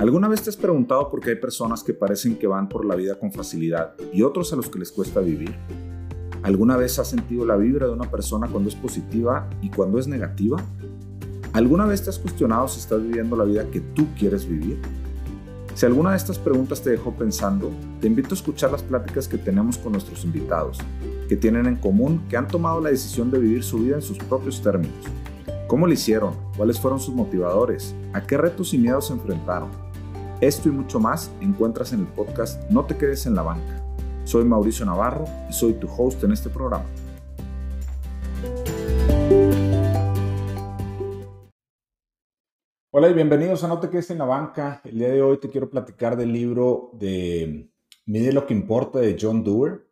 ¿Alguna vez te has preguntado por qué hay personas que parecen que van por la vida con facilidad y otros a los que les cuesta vivir? ¿Alguna vez has sentido la vibra de una persona cuando es positiva y cuando es negativa? ¿Alguna vez te has cuestionado si estás viviendo la vida que tú quieres vivir? Si alguna de estas preguntas te dejó pensando, te invito a escuchar las pláticas que tenemos con nuestros invitados, que tienen en común que han tomado la decisión de vivir su vida en sus propios términos. ¿Cómo lo hicieron? ¿Cuáles fueron sus motivadores? ¿A qué retos y miedos se enfrentaron? Esto y mucho más encuentras en el podcast No te quedes en la banca. Soy Mauricio Navarro y soy tu host en este programa. Hola y bienvenidos a No te quedes en la banca. El día de hoy te quiero platicar del libro de Mide lo que importa de John Doerr.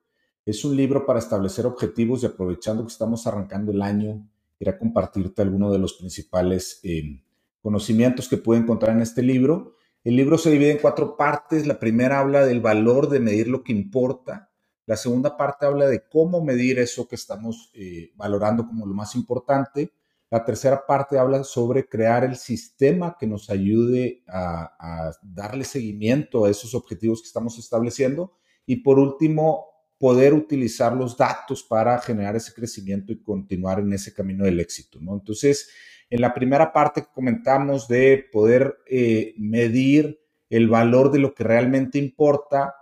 Es un libro para establecer objetivos y aprovechando que estamos arrancando el año, a compartirte algunos de los principales eh, conocimientos que pude encontrar en este libro el libro se divide en cuatro partes. La primera habla del valor de medir lo que importa. La segunda parte habla de cómo medir eso que estamos eh, valorando como lo más importante. La tercera parte habla sobre crear el sistema que nos ayude a, darle seguimiento a esos objetivos que estamos estableciendo. Y por último, poder utilizar los datos para generar ese crecimiento y continuar en ese camino del éxito. Entonces, en la primera parte comentamos de poder eh, medir el valor de lo que realmente importa.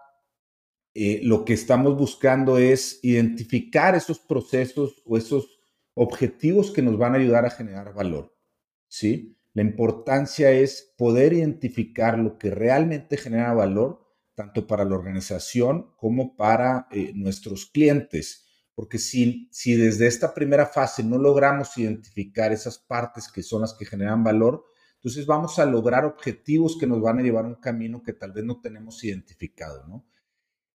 Eh, lo que estamos buscando es identificar esos procesos o esos objetivos que nos van a ayudar a generar valor. ¿sí? La importancia es poder identificar lo que realmente genera valor, tanto para la organización como para eh, nuestros clientes porque si, si desde esta primera fase no logramos identificar esas partes que son las que generan valor, entonces vamos a lograr objetivos que nos van a llevar a un camino que tal vez no tenemos identificado.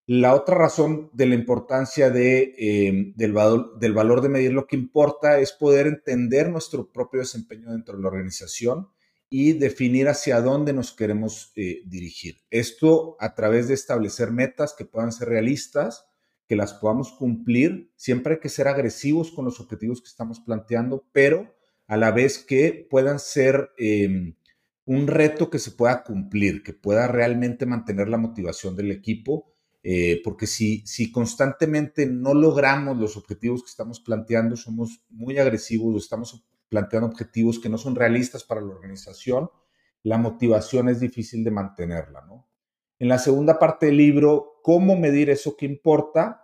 La otra razón de la importancia em, del, valor, del valor de medir lo que importa es poder entender nuestro propio desempeño dentro de la organización y definir hacia dónde nos queremos eh, dirigir. Esto a través de establecer metas que puedan ser realistas, que las podamos cumplir. Siempre hay que ser agresivos con los objetivos que estamos planteando, pero a la vez que puedan ser em, un reto que se pueda cumplir, que pueda realmente mantener la motivación del equipo, eh, porque si, si constantemente no logramos los objetivos que estamos planteando, somos muy agresivos o estamos planteando objetivos que no son realistas para la organización, la motivación es difícil de mantenerla, ¿no? En la segunda parte del libro, ¿cómo medir eso que importa?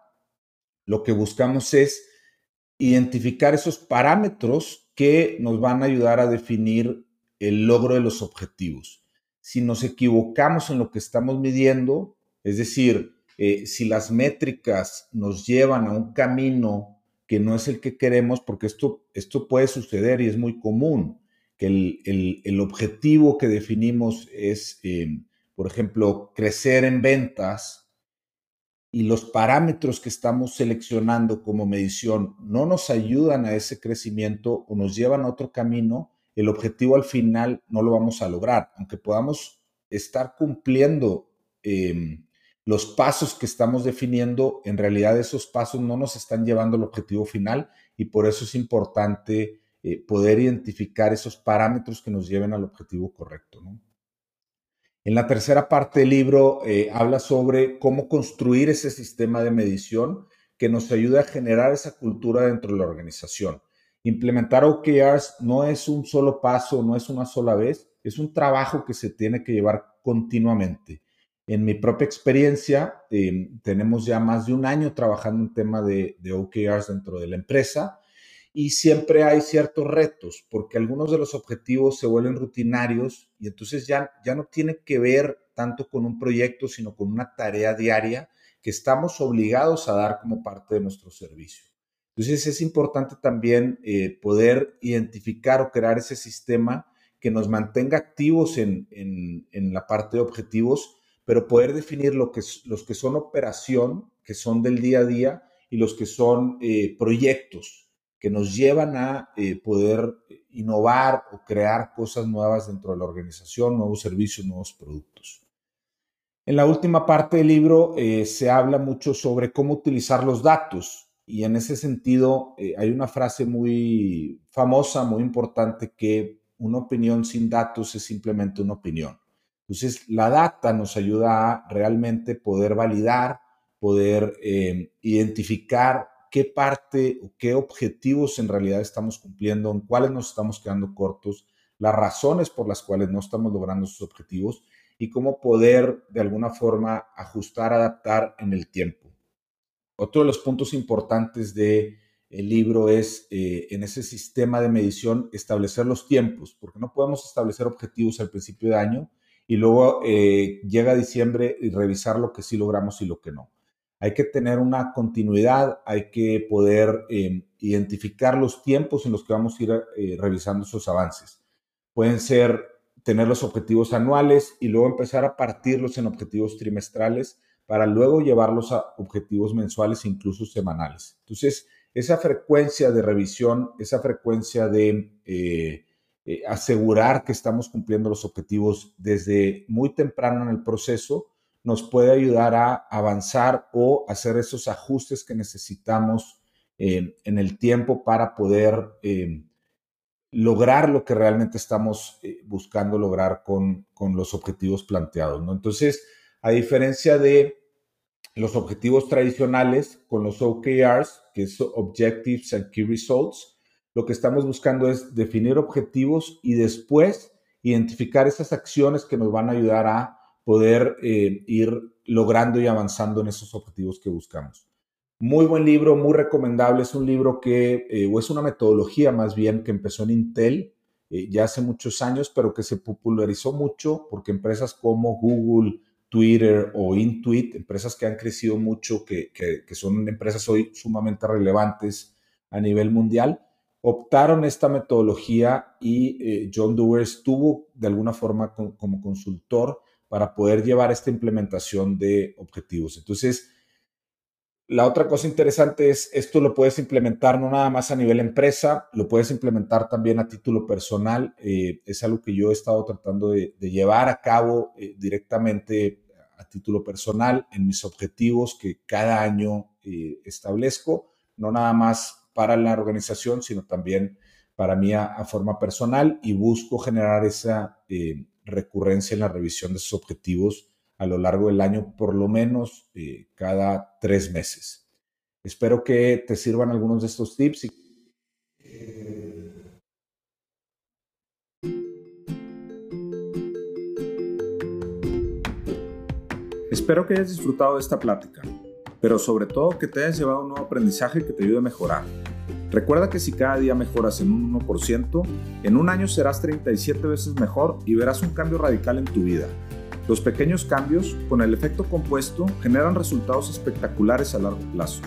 Lo que buscamos es identificar esos parámetros que nos van a ayudar a definir el logro de los objetivos. Si nos equivocamos en lo que estamos midiendo, es decir, eh, si las métricas nos llevan a un camino que no es el que queremos, porque esto, esto puede suceder y es muy común, que el, objetivo que definimos es eh, por ejemplo, crecer en ventas y los parámetros que estamos seleccionando como medición no nos ayudan a ese crecimiento o nos llevan a otro camino, el objetivo al final no lo vamos a lograr, aunque podamos estar cumpliendo em, los pasos que estamos definiendo, en realidad esos pasos no nos están llevando al objetivo final y por eso es importante eh, poder identificar esos parámetros que nos lleven al objetivo correcto. En la tercera parte del libro eh, habla sobre cómo construir ese sistema de medición que nos ayude a generar esa cultura dentro de la organización. Implementar OKRs no es un solo paso, no es una sola vez, es un trabajo que se tiene que llevar continuamente. En mi propia experiencia, eh, tenemos ya más de un año trabajando en tema de, de OKRs dentro de la empresa y siempre hay ciertos retos, porque algunos de los objetivos se vuelven rutinarios y entonces ya, ya no tiene que ver tanto con un proyecto, sino con una tarea diaria que estamos obligados a dar como parte de nuestro servicio. Entonces es importante también eh, poder identificar o crear ese sistema que nos mantenga activos en, en, la parte de objetivos, pero poder definir lo que, los que son operación, que son del día a día, y los que son eh, proyectos, que nos llevan a eh, poder innovar o crear cosas nuevas dentro de la organización, nuevos servicios, nuevos productos. En la última parte del libro eh, se habla mucho sobre cómo utilizar los datos y en ese sentido eh, hay una frase muy famosa, muy importante, que una opinión sin datos es simplemente una opinión. Entonces, la data nos ayuda a realmente poder validar, poder identificar qué parte o qué objetivos en realidad estamos cumpliendo, en cuáles nos estamos quedando cortos, las razones por las cuales no estamos logrando esos objetivos y cómo poder de alguna forma ajustar, adaptar en el tiempo. Otro de los puntos importantes del el libro es eh, en ese sistema de medición establecer los tiempos, porque no podemos establecer objetivos al principio de año y luego eh, llega diciembre y revisar lo que sí logramos y lo que no. Hay que tener una continuidad, hay que poder eh, identificar los tiempos en los que vamos a ir revisando esos avances. Pueden ser tener los objetivos anuales y luego empezar a partirlos en objetivos trimestrales para luego llevarlos a objetivos mensuales e incluso semanales. Entonces, esa frecuencia de revisión, esa frecuencia de eh, eh, asegurar que estamos cumpliendo los objetivos desde muy temprano en el proceso, nos puede ayudar a avanzar o hacer esos ajustes que necesitamos en el tiempo para poder lograr lo que realmente estamos eh, buscando lograr con, los objetivos planteados. Entonces, a diferencia de los objetivos tradicionales con los OKRs, que es Objectives and Key Results, lo que estamos buscando es definir objetivos y después identificar esas acciones que nos van a ayudar a poder eh, ir logrando y avanzando en esos objetivos que buscamos. Muy buen libro, muy recomendable. Es un libro que, eh, o es una metodología más bien, que empezó en Intel eh, ya hace muchos años, pero que se popularizó mucho porque empresas como Google, Twitter o Intuit, empresas que han crecido mucho, que, son empresas hoy sumamente relevantes a nivel mundial, optaron esta metodología y John Doerr estuvo de alguna forma como consultor para poder llevar esta implementación de objetivos. Entonces, la otra cosa interesante es, esto lo puedes implementar no nada más a nivel empresa, lo puedes implementar también a título personal. Eh, es algo que yo he estado tratando de, llevar a cabo eh, directamente a título personal en mis objetivos que cada año eh, establezco, no nada más para la organización, sino también para mí a forma personal y busco generar esa recurrencia en la revisión de esos objetivos a lo largo del año, por lo menos eh, cada tres meses. Espero que te sirvan algunos de estos tips. Espero que hayas disfrutado de esta plática, pero sobre todo que te hayas llevado un nuevo aprendizaje que te ayude a mejorar. Recuerda que si cada día mejoras en un 1%, en un año serás 37 veces mejor y verás un cambio radical en tu vida. Los pequeños cambios, con el efecto compuesto, generan resultados espectaculares a largo plazo.